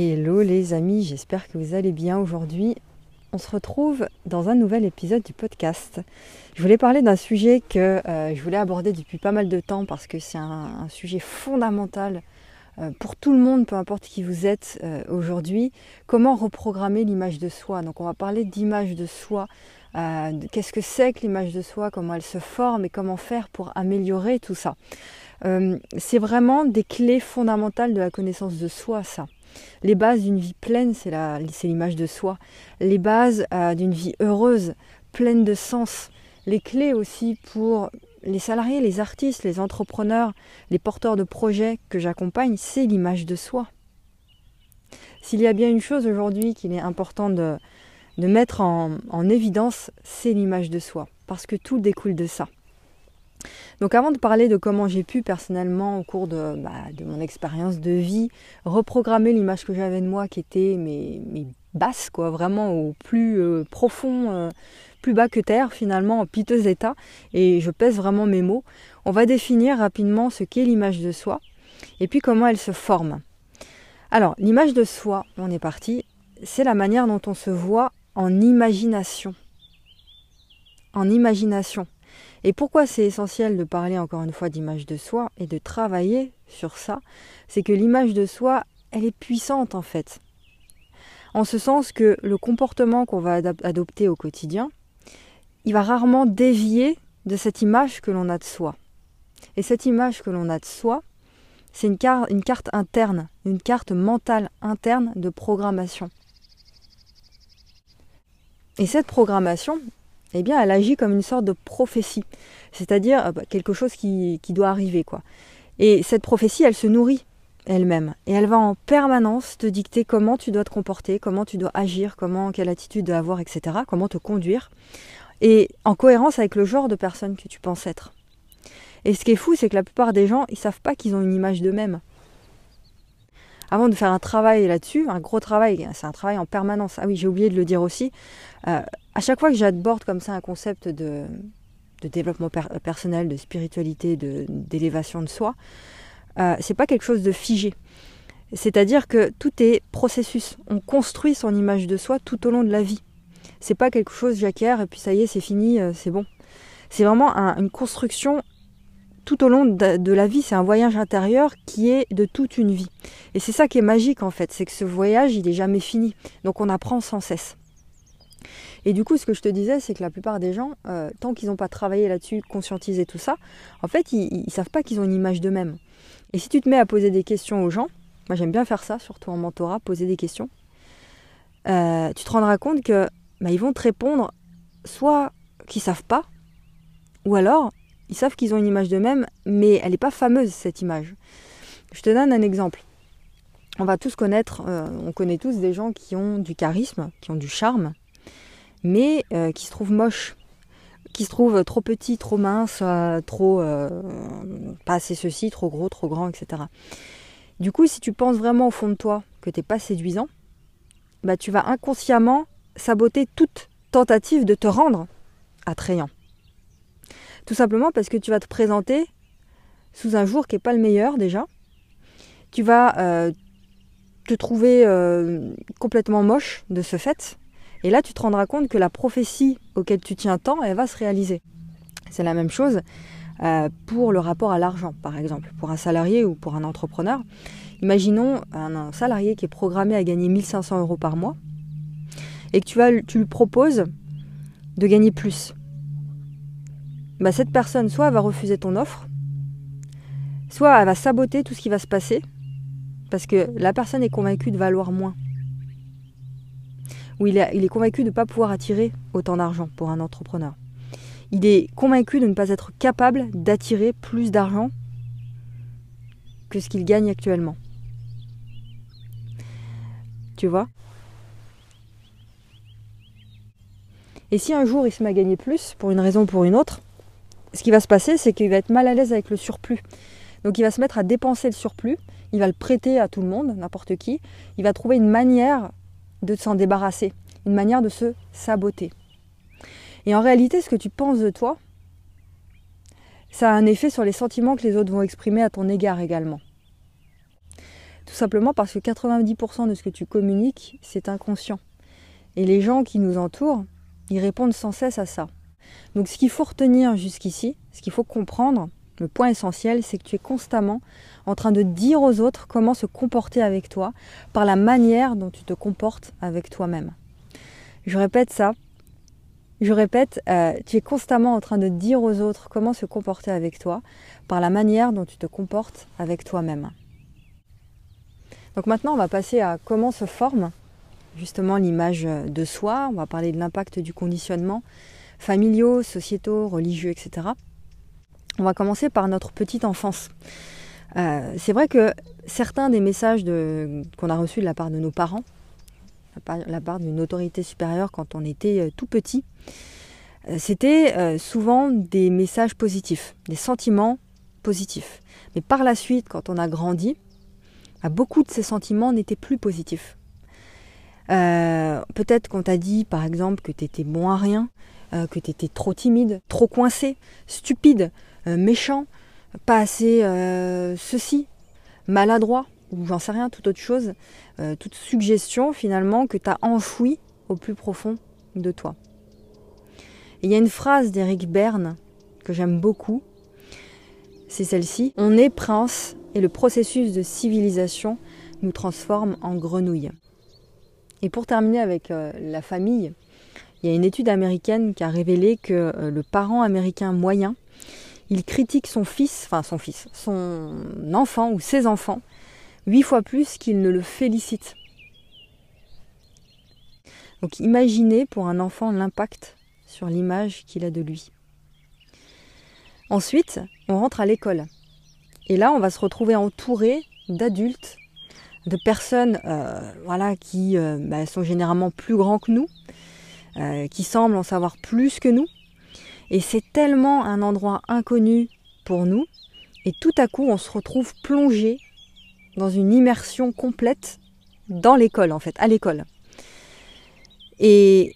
Hello les amis, j'espère que vous allez bien aujourd'hui. On se retrouve dans un nouvel épisode du podcast. Je voulais parler d'un sujet que euh, je voulais aborder depuis pas mal de temps parce que c'est un, sujet fondamental euh, pour tout le monde, peu importe qui vous êtes euh, aujourd'hui. Comment reprogrammer l'image de soi? Donc on va parler d'image de soi. Qu'est-ce que c'est que l'image de soi Comment elle se forme et comment faire pour améliorer tout ça C'est vraiment des clés fondamentales de la connaissance de soi, ça. Les bases d'une vie pleine, c'est l'image de soi. Les bases euh, d'une vie heureuse, pleine de sens. Les clés aussi pour les salariés, les artistes, les entrepreneurs, les porteurs de projets que j'accompagne, c'est l'image de soi. S'il y a bien une chose aujourd'hui qu'il est important de, mettre en évidence, c'est l'image de soi, parce que tout découle de ça. Donc avant de parler de comment j'ai pu personnellement au cours de, bah, mon expérience de vie reprogrammer l'image que j'avais de moi qui était mes, basses, quoi, vraiment au plus euh, profond, euh, plus bas que terre finalement, en piteux état, et je pèse vraiment mes mots, on va définir rapidement ce qu'est l'image de soi et puis comment elle se forme. Alors l'image de soi, on est parti, c'est la manière dont on se voit en imagination. En imagination. Et pourquoi c'est essentiel de parler encore une fois d'image de soi et de travailler sur ça C'est que l'image de soi, elle est puissante en fait. En ce sens que le comportement qu'on va adopter au quotidien, il va rarement dévier de cette image que l'on a de soi. Et cette image que l'on a de soi, c'est une, une carte interne, une carte mentale interne de programmation. Et cette programmation, eh bien, elle agit comme une sorte de prophétie, c'est-à-dire euh, bah, quelque chose qui, doit arriver, quoi. Et cette prophétie, elle se nourrit elle-même, et elle va en permanence te dicter comment tu dois te comporter, comment tu dois agir, comment, quelle attitude tu dois avoir, etc., comment te conduire, et en cohérence avec le genre de personne que tu penses être. Et ce qui est fou, c'est que la plupart des gens, ils savent pas qu'ils ont une image d'eux-mêmes. Avant de faire un travail là-dessus, un gros travail, c'est un travail en permanence. Ah oui, j'ai oublié de le dire aussi. Euh, à chaque fois que j'aborde comme ça un concept de, développement personnel, de spiritualité, d'élévation de, soi, euh, c'est pas quelque chose de figé. C'est-à-dire que tout est processus. On construit son image de soi tout au long de la vie. C'est pas quelque chose j'acquiers et puis ça y est, c'est fini, euh, c'est bon. C'est vraiment une construction tout au long de, la vie. C'est un voyage intérieur qui est de toute une vie. Et c'est ça qui est magique en fait, c'est que ce voyage, il est jamais fini. Donc on apprend sans cesse. Et du coup, ce que je te disais, c'est que la plupart des gens, euh, tant qu'ils n'ont pas travaillé là-dessus, conscientisé tout ça, en fait, ils ne savent pas qu'ils ont une image d'eux-mêmes. Et si tu te mets à poser des questions aux gens, moi j'aime bien faire ça, surtout en mentorat, poser des questions, euh, tu te rendras compte que bah, ils vont te répondre soit qu'ils savent pas, ou alors ils savent qu'ils ont une image d'eux-mêmes, mais elle n'est pas fameuse cette image. Je te donne un exemple. On va tous connaître, euh, on connaît tous des gens qui ont du charisme, qui ont du charme, mais euh, qui se trouvent moches, qui se trouvent trop petits, trop minces, euh, trop euh, pas assez ceci, trop gros, trop grand, etc. Du coup, si tu penses vraiment au fond de toi que tu n'es pas séduisant, bah, tu vas inconsciemment saboter toute tentative de te rendre attrayant. Tout simplement parce que tu vas te présenter sous un jour qui n'est pas le meilleur déjà. Tu vas te trouver complètement moche de ce fait, et là, tu te rendras compte que la prophétie auquel tu tiens tant, elle va se réaliser. C'est la même chose euh, pour le rapport à l'argent, par exemple, pour un salarié ou pour un entrepreneur. Imaginons un, salarié qui est programmé à gagner 1500 euros par mois et que tu, vas, lui proposes de gagner plus. Bah, cette personne, soit elle va refuser ton offre, soit elle va saboter tout ce qui va se passer parce que la personne est convaincue de valoir moins où il est, convaincu de ne pas pouvoir attirer autant d'argent pour un entrepreneur. Il est convaincu de ne pas être capable d'attirer plus d'argent que ce qu'il gagne actuellement. Tu vois? Et si un jour il se met à gagner plus, pour une raison ou pour une autre, ce qui va se passer, c'est qu'il va être mal à l'aise avec le surplus. Donc il va se mettre à dépenser le surplus, il va le prêter à tout le monde, n'importe qui, il va trouver une manière de s'en débarrasser, une manière de se saboter. Et en réalité, ce que tu penses de toi, ça a un effet sur les sentiments que les autres vont exprimer à ton égard également. Tout simplement parce que 90% de ce que tu communiques, c'est inconscient. Et les gens qui nous entourent, ils répondent sans cesse à ça. Donc ce qu'il faut retenir jusqu'ici, ce qu'il faut comprendre, le point essentiel, c'est que tu es constamment en train de dire aux autres comment se comporter avec toi par la manière dont tu te comportes avec toi-même. Je répète ça. Je répète, euh, tu es constamment en train de dire aux autres comment se comporter avec toi par la manière dont tu te comportes avec toi-même. Donc maintenant, on va passer à comment se forme justement l'image de soi. On va parler de l'impact du conditionnement familiaux, sociétaux, religieux, etc. On va commencer par notre petite enfance. Euh, c'est vrai que certains des messages qu'on a reçus de la part de nos parents, de la part d'une autorité supérieure quand on était euh, tout petit, euh, c'était souvent des messages positifs, des sentiments positifs. Mais par la suite, quand on a grandi, bah, beaucoup de ces sentiments n'étaient plus positifs. Peut-être qu'on t'a dit, par exemple, que tu étais bon à rien, que tu étais trop timide, trop coincé, stupide, méchant, pas assez euh, ceci, maladroit, ou j'en sais rien, toute autre chose, euh, toute suggestion finalement que tu as au plus profond de toi. il y a une phrase d'Éric Berne que j'aime beaucoup, c'est celle-ci. On est prince et le processus de civilisation nous transforme en grenouille. Et pour terminer avec la famille, il y a une étude américaine qui a révélé que le parent américain moyen il critique son fils, enfin son fils, son enfant ou ses enfants, huit fois plus qu'il ne le félicite. Donc imaginez pour un enfant l'impact sur l'image qu'il a de lui. Ensuite, on rentre à l'école. Et là, on va se retrouver entouré d'adultes, de personnes euh, voilà, qui euh, bah, sont généralement plus grands que nous, euh, qui semblent en savoir plus que nous, et c'est tellement un endroit inconnu pour nous. Et tout à coup, on se retrouve plongé dans une immersion complète dans l'école, en fait, à l'école. Et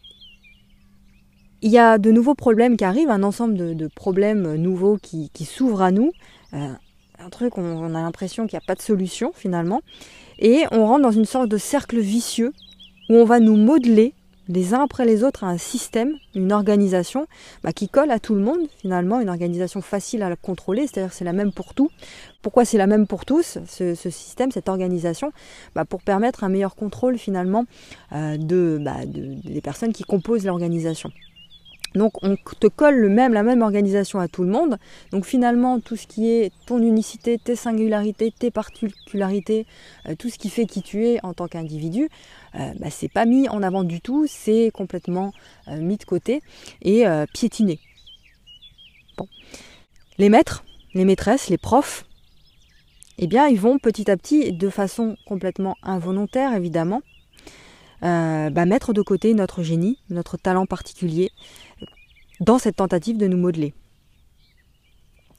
il y a de nouveaux problèmes qui arrivent, un ensemble de, problèmes nouveaux qui, s'ouvrent à nous. Euh, un truc, on, on a l'impression qu'il n'y a pas de solution finalement. Et on rentre dans une sorte de cercle vicieux où on va nous modeler les uns après les autres à un système, une organisation bah, qui colle à tout le monde finalement, une organisation facile à contrôler, c'est-à-dire c'est la même pour tout. Pourquoi c'est la même pour tous, ce, système, cette organisation? Bah, Pour permettre un meilleur contrôle finalement euh, bah, de, des personnes qui composent l'organisation. Donc on te colle le même, la même organisation à tout le monde. Donc finalement, tout ce qui est ton unicité, tes singularités, tes particularités, euh, tout ce qui fait qui tu es en tant qu'individu, euh, bah, c'est pas mis en avant du tout, c'est complètement euh, mis de côté et piétiné. Les maîtres, les maîtresses, les profs, eh bien ils vont petit à petit, de façon complètement involontaire évidemment, bah, mettre de côté notre génie, notre talent particulier, dans cette tentative de nous modeler.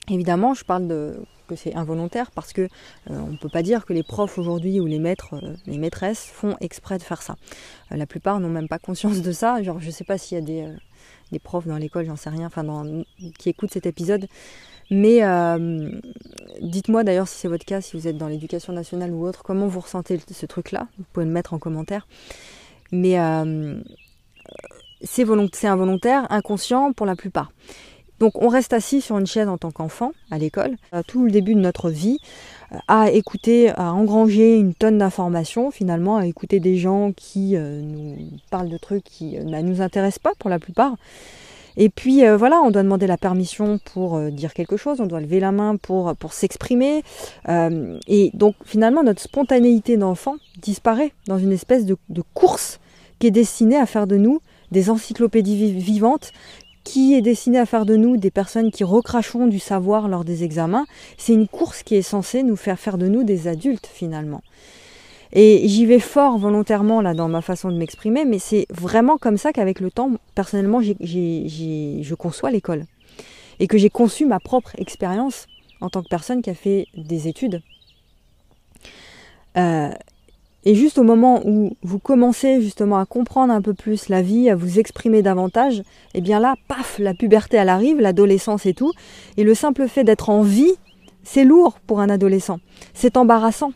Évidemment, je parle de que c'est involontaire parce que euh, on ne peut pas dire que les profs aujourd'hui ou les maîtres, euh, les maîtresses font exprès de faire ça. Euh, la plupart n'ont même pas conscience de ça. Genre, je ne sais pas s'il y a des, des profs dans l'école, j'en sais rien, enfin qui écoutent cet épisode. Mais dites-moi d'ailleurs si c'est votre cas, si vous êtes dans l'éducation nationale ou autre, comment vous ressentez ce truc-là? Vous pouvez le mettre en commentaire. Mais c'est involontaire, inconscient pour la plupart. Donc on reste assis sur une chaise en tant qu'enfant à l'école, à tout le début de notre vie, euh, à écouter, à engranger une tonne d'informations finalement, à écouter des gens qui euh, nous parlent de trucs qui euh, ne nous intéressent pas pour la plupart. Et puis voilà, on doit demander la permission pour dire quelque chose, on doit lever la main pour, pour s'exprimer. et donc finalement notre spontanéité d'enfant disparaît dans une espèce de course qui est destinée à faire de nous des encyclopédies vivantes qui est destiné à faire de nous des personnes qui recrachons du savoir lors des examens. C'est une course qui est censée nous faire faire de nous des adultes finalement. Et j'y vais fort volontairement là dans ma façon de m'exprimer, mais c'est vraiment comme ça qu'avec le temps, personnellement, je conçois l'école. Et que j'ai conçu ma propre expérience en tant que personne qui a fait des études. Euh, et juste au moment où vous commencez justement à comprendre un peu plus la vie, à vous exprimer davantage, et eh bien là, paf, la puberté elle arrive, l'adolescence et tout. Et le simple fait d'être en vie, c'est lourd pour un adolescent. C'est embarrassant.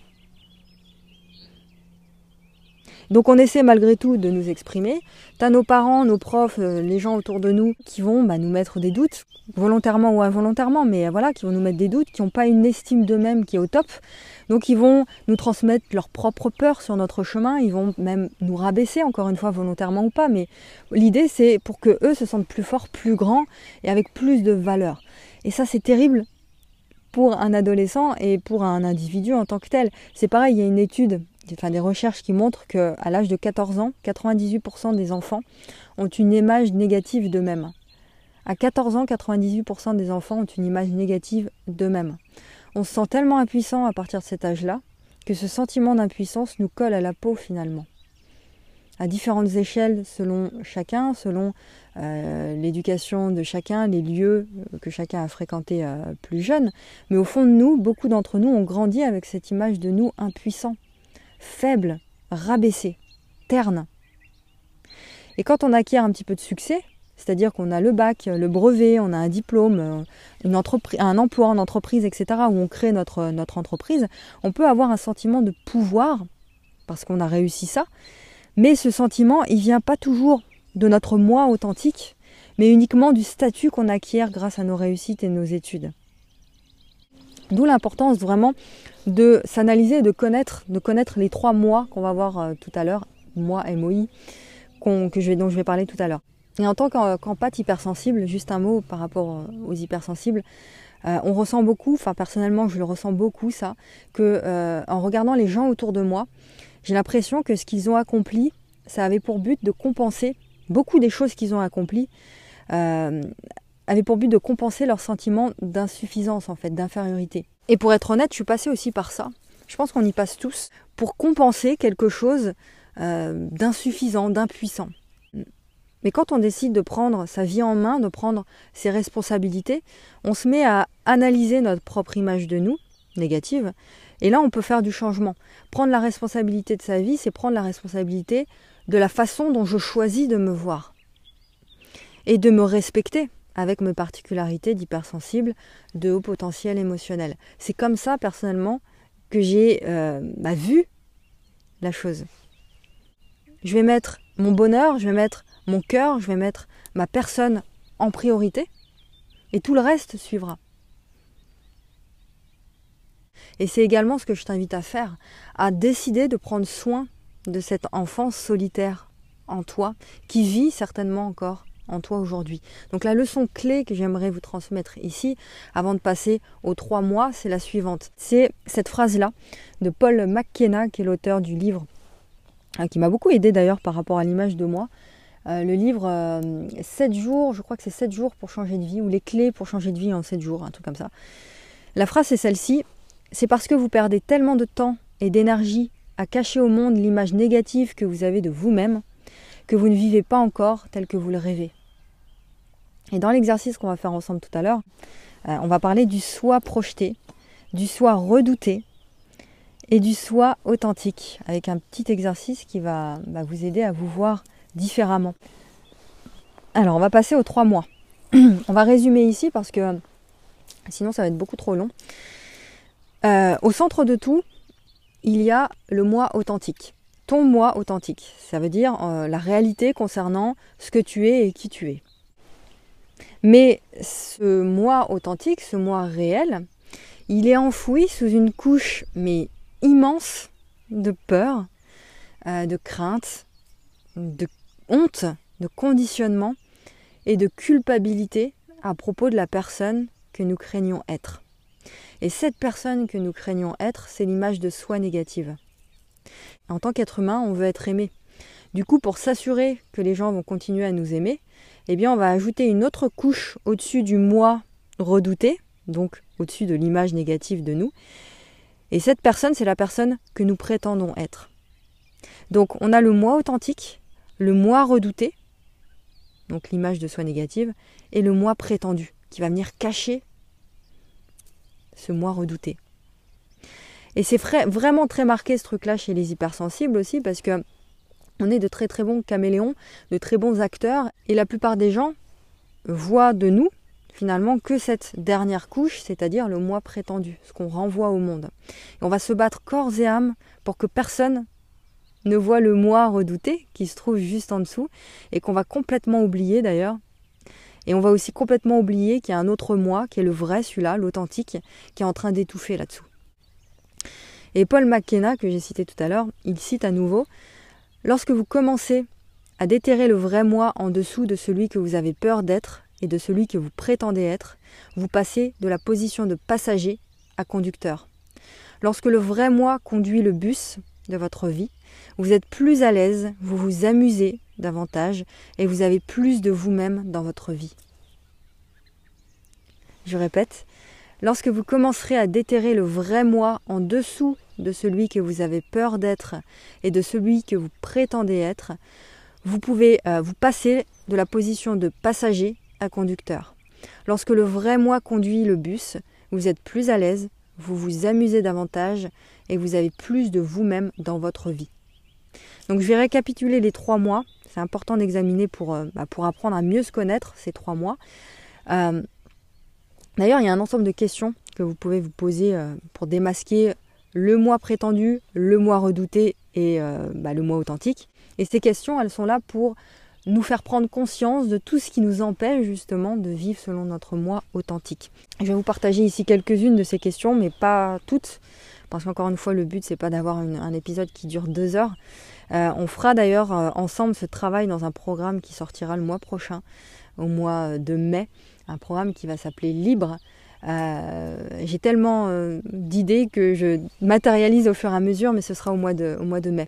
Donc on essaie malgré tout de nous exprimer. T'as nos parents, nos profs, euh, les gens autour de nous qui vont bah, nous mettre des doutes, volontairement ou involontairement, mais voilà, qui vont nous mettre des doutes, qui n'ont pas une estime d'eux-mêmes qui est au top. Donc ils vont nous transmettre leur propre peur sur notre chemin, ils vont même nous rabaisser, encore une fois, volontairement ou pas, mais l'idée c'est pour que eux se sentent plus forts, plus grands et avec plus de valeur. Et ça c'est terrible pour un adolescent et pour un individu en tant que tel. C'est pareil, il y a une étude, des recherches qui montrent qu'à l'âge de 14 ans, 98% des enfants ont une image négative d'eux-mêmes. À 14 ans, 98% des enfants ont une image négative d'eux-mêmes. On se sent tellement impuissant à partir de cet âge-là que ce sentiment d'impuissance nous colle à la peau finalement. À différentes échelles selon chacun, selon euh, l'éducation de chacun, les lieux que chacun a fréquentés euh, plus jeune. Mais au fond de nous, beaucoup d'entre nous ont grandi avec cette image de nous impuissants, faibles, rabaissés, ternes. Et quand on acquiert un petit peu de succès, c'est-à-dire qu'on a le bac, le brevet, on a un diplôme, euh, un emploi en entreprise, etc., où on crée notre, notre entreprise, on peut avoir un sentiment de pouvoir, parce qu'on a réussi ça, mais ce sentiment, il vient pas toujours de notre moi authentique, mais uniquement du statut qu'on acquiert grâce à nos réussites et nos études. D'où l'importance vraiment de s'analyser, de connaître, de connaître les trois mois qu'on va voir euh, tout à l'heure, moi MOI, que je vais, dont je vais parler tout à l'heure. Et en tant qu'empathe hypersensible, juste un mot par rapport euh, aux hypersensibles, euh, on ressent beaucoup, enfin personnellement je le ressens beaucoup ça, que en regardant les gens autour de moi, j'ai l'impression que ce qu'ils ont accompli, ça avait pour but de compenser beaucoup des choses qu'ils ont accomplies, avait pour but de compenser leur sentiment d'insuffisance en fait, d'infériorité. Et pour être honnête, je suis passée aussi par ça. Je pense qu'on y passe tous pour compenser quelque chose d'insuffisant, d'impuissant. Mais quand on décide de prendre sa vie en main, de prendre ses responsabilités, on se met à analyser notre propre image de nous, négative, et là on peut faire du changement. Prendre la responsabilité de sa vie, c'est prendre la responsabilité de la façon dont je choisis de me voir. Et de me respecter avec mes particularités d'hypersensible, de haut potentiel émotionnel. C'est comme ça, personnellement, que j'ai euh, bah, vu la chose. Je vais mettre mon bonheur, je vais mettre mon cœur, je vais mettre ma personne en priorité et tout le reste suivra. Et c'est également ce que je t'invite à faire, à décider de prendre soin de cet enfant solitaire en toi, qui vit certainement encore en toi aujourd'hui. Donc la leçon clé que j'aimerais vous transmettre ici, avant de passer aux trois mois, c'est la suivante. C'est cette phrase-là de Paul McKenna, qui est l'auteur du livre, hein, qui m'a beaucoup aidé d'ailleurs par rapport à l'image de moi, euh, le livre 7 euh, jours, je crois que c'est 7 jours pour changer de vie, ou les clés pour changer de vie en 7 jours, un truc comme ça. La phrase c'est celle-ci, c'est parce que vous perdez tellement de temps et d'énergie à cacher au monde l'image négative que vous avez de vous-même, que vous ne vivez pas encore tel que vous le rêvez. Et dans l'exercice qu'on va faire ensemble tout à l'heure, euh, on va parler du soi projeté, du soi redouté et du soi authentique, avec un petit exercice qui va vous aider à vous voir différemment. Alors, on va passer aux trois mois. on va résumer ici parce que sinon ça va être beaucoup trop long. Euh, au centre de tout, il y a le moi authentique. Ton moi authentique. Ça veut dire euh, la réalité concernant ce que tu es et qui tu es. Mais ce moi authentique, ce moi réel, il est enfoui sous une couche mais immense de peur, euh, de crainte, de honte, de conditionnement et de culpabilité à propos de la personne que nous craignons être. Et cette personne que nous craignons être, c'est l'image de soi négative. En tant qu'être humain, on veut être aimé. Du coup, pour s'assurer que les gens vont continuer à nous aimer, eh bien, on va ajouter une autre couche au-dessus du moi redouté, donc au-dessus de l'image négative de nous. Et cette personne, c'est la personne que nous prétendons être. Donc, on a le moi authentique, le moi redouté, donc l'image de soi négative, et le moi prétendu, qui va venir cacher ce moi redouté. Et c'est vraiment très marqué ce truc-là chez les hypersensibles aussi, parce que on est de très très bons caméléons, de très bons acteurs, et la plupart des gens voient de nous finalement que cette dernière couche, c'est-à-dire le moi prétendu, ce qu'on renvoie au monde. Et on va se battre corps et âme pour que personne ne voit le moi redouté qui se trouve juste en dessous et qu'on va complètement oublier d'ailleurs. Et on va aussi complètement oublier qu'il y a un autre moi, qui est le vrai, celui-là, l'authentique, qui est en train d'étouffer là-dessous. Et Paul McKenna, que j'ai cité tout à l'heure, il cite à nouveau Lorsque vous commencez à déterrer le vrai moi en dessous de celui que vous avez peur d'être et de celui que vous prétendez être, vous passez de la position de passager à conducteur. Lorsque le vrai moi conduit le bus de votre vie, vous êtes plus à l'aise, vous vous amusez davantage et vous avez plus de vous-même dans votre vie. Je répète, lorsque vous commencerez à déterrer le vrai moi en dessous de celui que vous avez peur d'être et de celui que vous prétendez être, vous pouvez euh, vous passer de la position de passager à conducteur. Lorsque le vrai moi conduit le bus, vous êtes plus à l'aise, vous vous amusez davantage et vous avez plus de vous-même dans votre vie. Donc je vais récapituler les trois mois. C'est important d'examiner pour, euh, bah, apprendre à mieux se connaître ces trois mois. Euh, d'ailleurs, il y a un ensemble de questions que vous pouvez vous poser pour démasquer le moi prétendu, le moi redouté et bah, le moi authentique. Et ces questions, elles sont là pour nous faire prendre conscience de tout ce qui nous empêche justement de vivre selon notre moi authentique. Je vais vous partager ici quelques-unes de ces questions, mais pas toutes, parce qu'encore une fois, le but c'est pas d'avoir un épisode qui dure deux heures. Euh, on fera d'ailleurs euh, ensemble ce travail dans un programme qui sortira le mois prochain, au mois de mai, un programme qui va s'appeler Libre. Euh, j'ai tellement d'idées que je matérialise au fur et à mesure, mais ce sera au mois de, mai.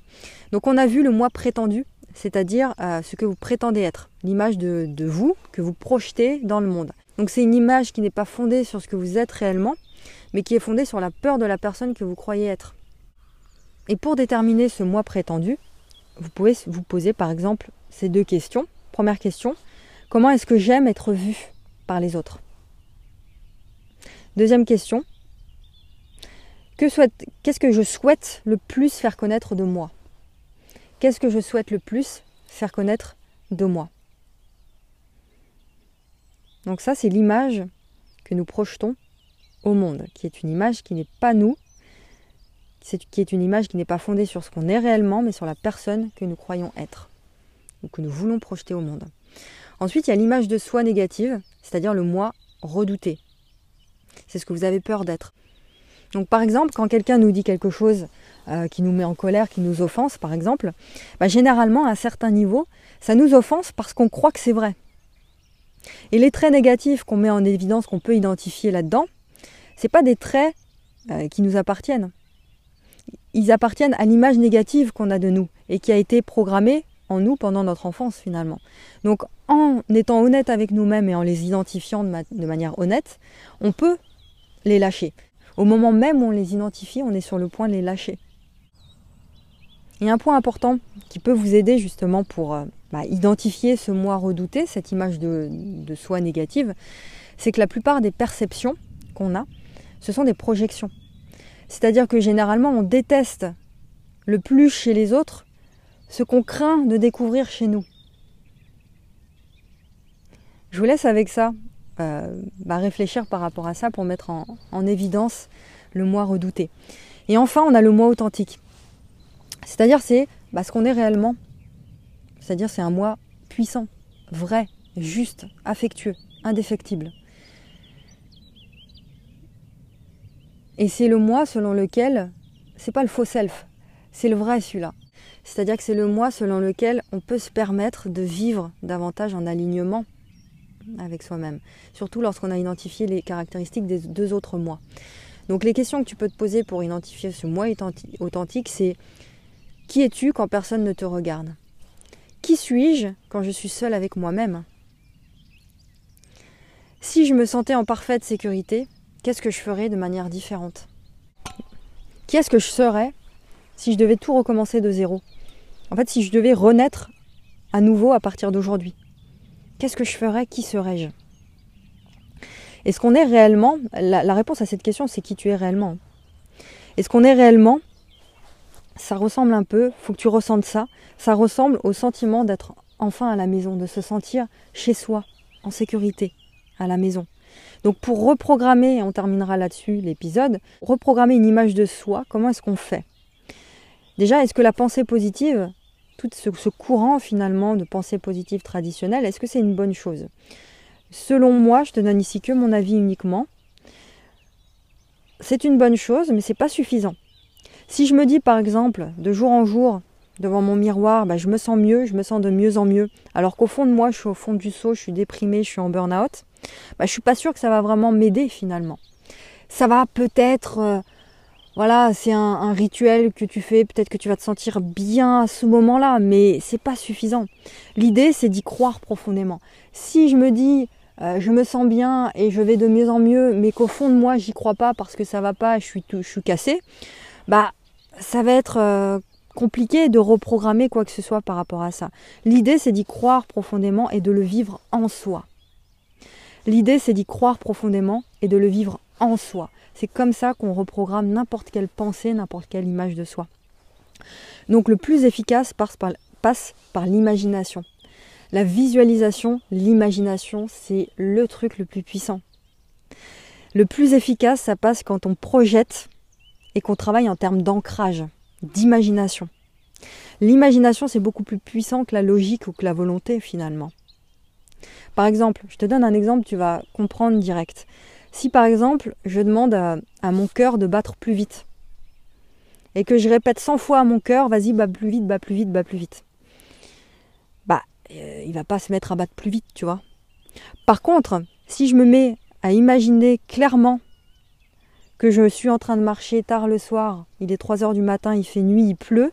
Donc on a vu le mois prétendu, c'est-à-dire euh, ce que vous prétendez être, l'image de, vous que vous projetez dans le monde. Donc c'est une image qui n'est pas fondée sur ce que vous êtes réellement, mais qui est fondée sur la peur de la personne que vous croyez être. Et pour déterminer ce moi prétendu, vous pouvez vous poser par exemple ces deux questions. Première question, comment est-ce que j'aime être vu par les autres? Deuxième question, qu'est-ce que je souhaite le plus faire connaître de moi? Qu'est-ce que je souhaite le plus faire connaître de moi? Donc ça, c'est l'image que nous projetons au monde, qui est une image qui n'est pas nous, qui est une image qui n'est pas fondée sur ce qu'on est réellement, mais sur la personne que nous croyons être, ou que nous voulons projeter au monde. Ensuite, il y a l'image de soi négative, c'est-à-dire le moi redouté. C'est ce que vous avez peur d'être. Donc par exemple, quand quelqu'un nous dit quelque chose euh, qui nous met en colère, qui nous offense par exemple, bah, généralement à un certain niveau, ça nous offense parce qu'on croit que c'est vrai. Et les traits négatifs qu'on met en évidence, qu'on peut identifier là-dedans, ce pas des traits euh, qui nous appartiennent. Ils appartiennent à l'image négative qu'on a de nous et qui a été programmée en nous pendant notre enfance finalement. Donc en étant honnête avec nous-mêmes et en les identifiant de manière honnête, on peut les lâcher. Au moment même où on les identifie, on est sur le point de les lâcher. A un point important qui peut vous aider justement pour euh, bah, identifier ce moi redouté, cette image de soi négative, c'est que la plupart des perceptions qu'on a, ce sont des projections. C'est-à-dire que généralement, on déteste le plus chez les autres ce qu'on craint de découvrir chez nous. Je vous laisse avec ça euh, bah, réfléchir par rapport à ça pour mettre en, évidence le moi redouté. Et enfin, on a le moi authentique. C'est-à-dire, c'est bah, ce qu'on est réellement. C'est-à-dire, c'est un moi puissant, vrai, juste, affectueux, indéfectible. Et c'est le moi selon lequel, c'est pas le faux self, c'est le vrai celui-là. C'est-à-dire que c'est le moi selon lequel on peut se permettre de vivre davantage en alignement avec soi-même, surtout lorsqu'on a identifié les caractéristiques des deux autres moi. Donc les questions que tu peux te poser pour identifier ce moi authentique, c'est qui es-tu quand personne ne te regarde? Qui suis-je quand je suis seule avec moi-même? Si je me sentais en parfaite sécurité, qu'est-ce que je ferais de manière différente? Qui est-ce que je serais si je devais tout recommencer de zéro? En fait, si je devais renaître à nouveau à partir d'aujourd'hui Qu'est-ce que je ferais? Qui serais-je? Est-ce qu'on est réellement la, réponse à cette question, c'est qui tu es réellement? Est-ce qu'on est réellement Ça ressemble un peu, faut que tu ressentes ça. Ça ressemble au sentiment d'être enfin à la maison, de se sentir chez soi, en sécurité, à la maison. Donc pour reprogrammer, on terminera là-dessus l'épisode, reprogrammer une image de soi, comment est-ce qu'on fait? Déjà, est-ce que la pensée positive, tout ce, courant finalement de pensée positive traditionnelle, est-ce que c'est une bonne chose? Selon moi, je te donne ici que mon avis uniquement. C'est une bonne chose, mais c'est pas suffisant. Si je me dis par exemple, de jour en jour, devant mon miroir, bah, je me sens mieux, je me sens de mieux en mieux, alors qu'au fond de moi, je suis au fond du seau, je suis déprimée, je suis en burn-out, bah, je suis pas sûre que ça va vraiment m'aider finalement. Ça va peut-être, euh, voilà, c'est un, rituel que tu fais, peut-être que tu vas te sentir bien à ce moment-là, mais c'est pas suffisant. L'idée, c'est d'y croire profondément. Si je me dis, euh, je me sens bien et je vais de mieux en mieux, mais qu'au fond de moi, j'y crois pas parce que ça va pas, je suis, tout, je suis cassée, bah, ça va être euh, compliqué de reprogrammer quoi que ce soit par rapport à ça. L'idée, c'est d'y croire profondément et de le vivre en soi. L'idée, c'est d'y croire profondément et de le vivre en soi. C'est comme ça qu'on reprogramme n'importe quelle pensée, n'importe quelle image de soi. Donc le plus efficace passe par, l'imagination. La visualisation, l'imagination, c'est le truc le plus puissant. Le plus efficace, ça passe quand on projette et qu'on travaille en termes d'ancrage, d'imagination. L'imagination, c'est beaucoup plus puissant que la logique ou que la volonté finalement. Par exemple, je te donne un exemple, tu vas comprendre direct. Si par exemple, je demande à, mon cœur de battre plus vite, et que je répète 100 fois à mon cœur, vas-y, bat plus vite, bat plus vite, bat plus vite. Euh, il va pas se mettre à battre plus vite, tu vois. Par contre, si je me mets à imaginer clairement que je suis en train de marcher tard le soir, il est 3 heures du matin, il fait nuit, il pleut,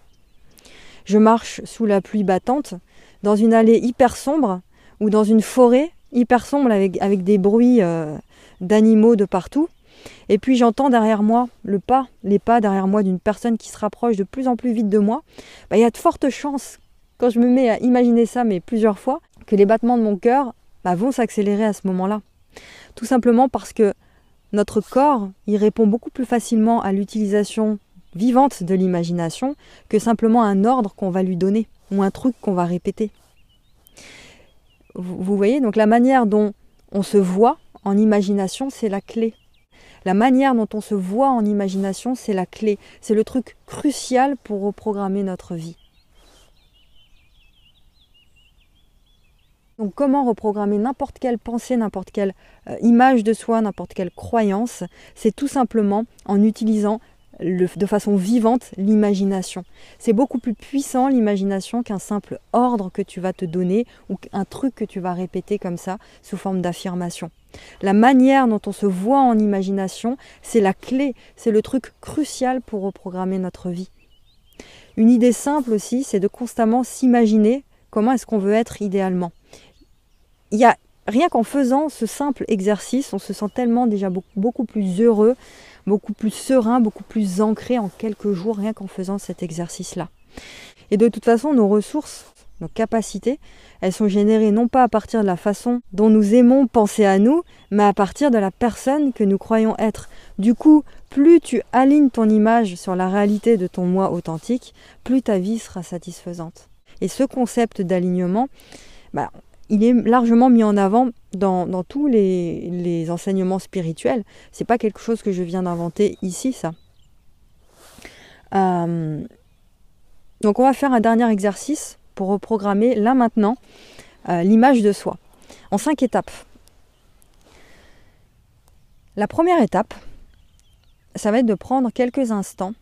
je marche sous la pluie battante, dans une allée hyper sombre, ou dans une forêt hyper sombre avec, avec des bruits euh, d'animaux de partout, et puis j'entends derrière moi le pas, les pas derrière moi d'une personne qui se rapproche de plus en plus vite de moi, bah, il y a de fortes chances quand je me mets à imaginer ça, mais plusieurs fois, que les battements de mon cœur bah, vont s'accélérer à ce moment-là. Tout simplement parce que notre corps, il répond beaucoup plus facilement à l'utilisation vivante de l'imagination que simplement un ordre qu'on va lui donner ou un truc qu'on va répéter. Vous voyez, donc la manière dont on se voit en imagination, c'est la clé. La manière dont on se voit en imagination, c'est la clé. C'est le truc crucial pour reprogrammer notre vie. Donc comment reprogrammer n'importe quelle pensée, n'importe quelle euh, image de soi, n'importe quelle croyance? C'est tout simplement en utilisant de façon vivante l'imagination. C'est beaucoup plus puissant l'imagination qu'un simple ordre que tu vas te donner ou un truc que tu vas répéter comme ça sous forme d'affirmation. La manière dont on se voit en imagination, c'est la clé, c'est le truc crucial pour reprogrammer notre vie. Une idée simple aussi, c'est de constamment s'imaginer comment est-ce qu'on veut être idéalement il y a rien qu'en faisant ce simple exercice, on se sent tellement déjà beaucoup, plus heureux, beaucoup plus serein, beaucoup plus ancré en quelques jours, rien qu'en faisant cet exercice-là. Et de toute façon, nos ressources, nos capacités, elles sont générées non pas à partir de la façon dont nous aimons penser à nous, mais à partir de la personne que nous croyons être. Du coup, plus tu alignes ton image sur la réalité de ton moi authentique, plus ta vie sera satisfaisante. Et ce concept d'alignement, bah, il est largement mis en avant dans, tous les, enseignements spirituels. C'est pas quelque chose que je viens d'inventer ici, ça. Euh, donc on va faire un dernier exercice pour reprogrammer là maintenant euh, l'image de soi en cinq étapes. La première étape, ça va être de prendre quelques instants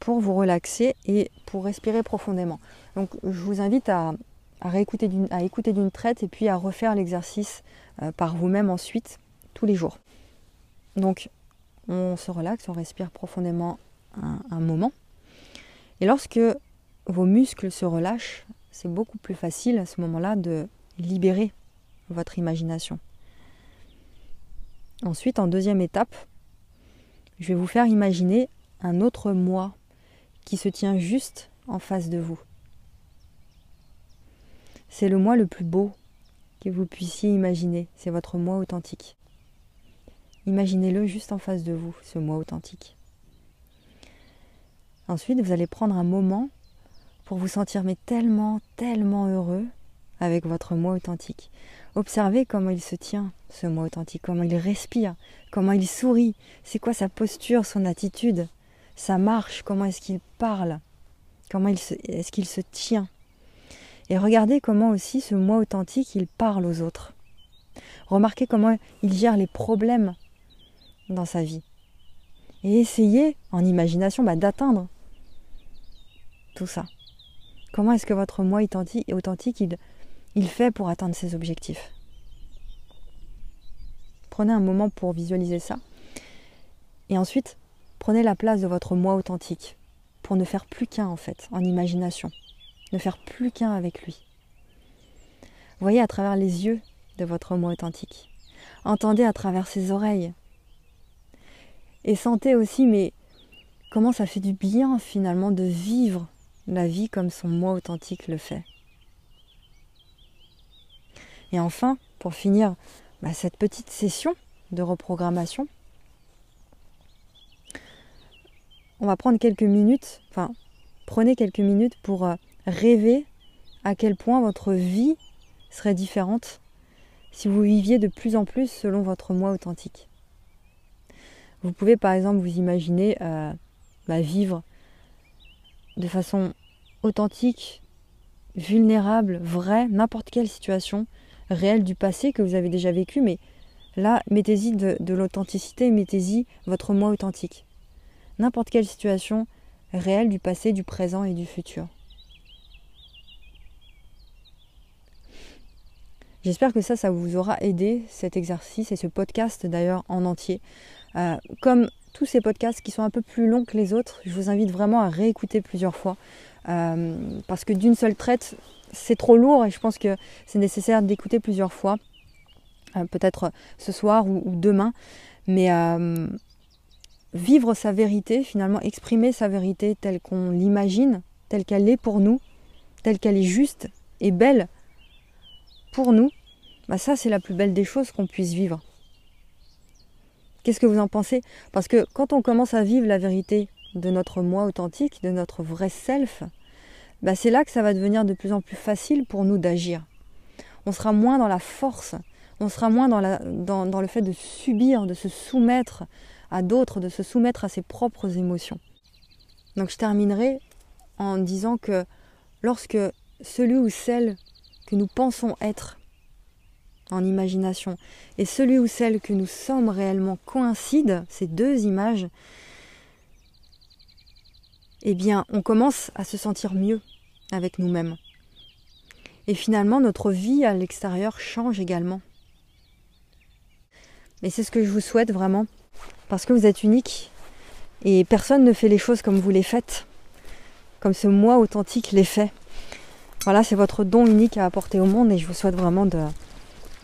pour vous relaxer et pour respirer profondément. Donc je vous invite à, à, écouter d'une traite et puis à refaire l'exercice euh, par vous-même ensuite, tous les jours. Donc, on se relaxe, on respire profondément un moment. Et lorsque vos muscles se relâchent, c'est beaucoup plus facile à ce moment-là de libérer votre imagination. Ensuite, en deuxième étape, je vais vous faire imaginer un autre moi qui se tient juste en face de vous. C'est le moi le plus beau que vous puissiez imaginer. C'est votre moi authentique. Imaginez-le juste en face de vous, ce moi authentique. Ensuite, vous allez prendre un moment pour vous sentir tellement, tellement heureux avec votre moi authentique. Observez comment il se tient, ce moi authentique, comment il respire, comment il sourit, c'est quoi sa posture, son attitude, ça marche, comment est-ce qu'il parle, comment est-ce qu'il se tient. Et regardez comment aussi ce moi authentique, il parle aux autres. Remarquez comment il gère les problèmes dans sa vie. Et essayez, en imagination, bah, d'atteindre tout ça. Comment est-ce que votre moi authentique, il fait pour atteindre ses objectifs? Prenez un moment pour visualiser ça. Et ensuite, prenez la place de votre moi authentique pour ne faire plus qu'un en fait, en imagination. Ne faire plus qu'un avec lui. Voyez à travers les yeux de votre moi authentique. Entendez à travers ses oreilles. Et sentez aussi, mais comment ça fait du bien finalement de vivre la vie comme son moi authentique le fait. Et enfin, pour finir bah, cette petite session de reprogrammation, on va prendre quelques minutes, enfin, prenez quelques minutes pour euh, rêver à quel point votre vie serait différente si vous viviez de plus en plus selon votre moi authentique. Vous pouvez par exemple vous imaginer euh, bah, vivre de façon authentique, vulnérable, vraie, n'importe quelle situation réelle du passé que vous avez déjà vécu, mais là, mettez-y de, de l'authenticité, mettez-y votre moi authentique. N'importe quelle situation réelle du passé, du présent et du futur. J'espère que ça, ça vous aura aidé, cet exercice et ce podcast d'ailleurs en entier. Euh, comme tous ces podcasts qui sont un peu plus longs que les autres, je vous invite vraiment à réécouter plusieurs fois. Euh, parce que d'une seule traite, c'est trop lourd et je pense que c'est nécessaire d'écouter plusieurs fois. Euh, peut-être ce soir ou, ou demain. Mais vivre sa vérité, finalement exprimer sa vérité telle qu'on l'imagine, telle qu'elle est pour nous, telle qu'elle est juste et belle pour nous, bah ça c'est la plus belle des choses qu'on puisse vivre. Qu'est-ce que vous en pensez? Parce que quand on commence à vivre la vérité de notre moi authentique, de notre vrai self, bah c'est là que ça va devenir de plus en plus facile pour nous d'agir. On sera moins dans la force, on sera moins dans, dans le fait de subir, de se soumettre à d'autres, de se soumettre à ses propres émotions. Donc je terminerai en disant que lorsque celui ou celle que nous pensons être en imagination et celui ou celle que nous sommes réellement coïncident, ces deux images, eh bien, on commence à se sentir mieux avec nous-mêmes. Et finalement, notre vie à l'extérieur change également. Et c'est ce que je vous souhaite vraiment, parce que vous êtes unique et personne ne fait les choses comme vous les faites, comme ce moi authentique les fait. Voilà, c'est votre don unique à apporter au monde et je vous souhaite vraiment de.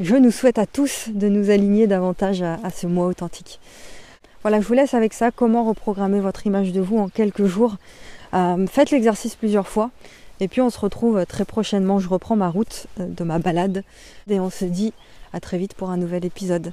Je nous souhaite à tous de nous aligner davantage à, ce moi authentique. Voilà, je vous laisse avec ça. Comment reprogrammer votre image de vous en quelques jours? Euh, faites l'exercice plusieurs fois. Et puis on se retrouve très prochainement. Je reprends ma route euh, de ma balade. Et on se dit à très vite pour un nouvel épisode.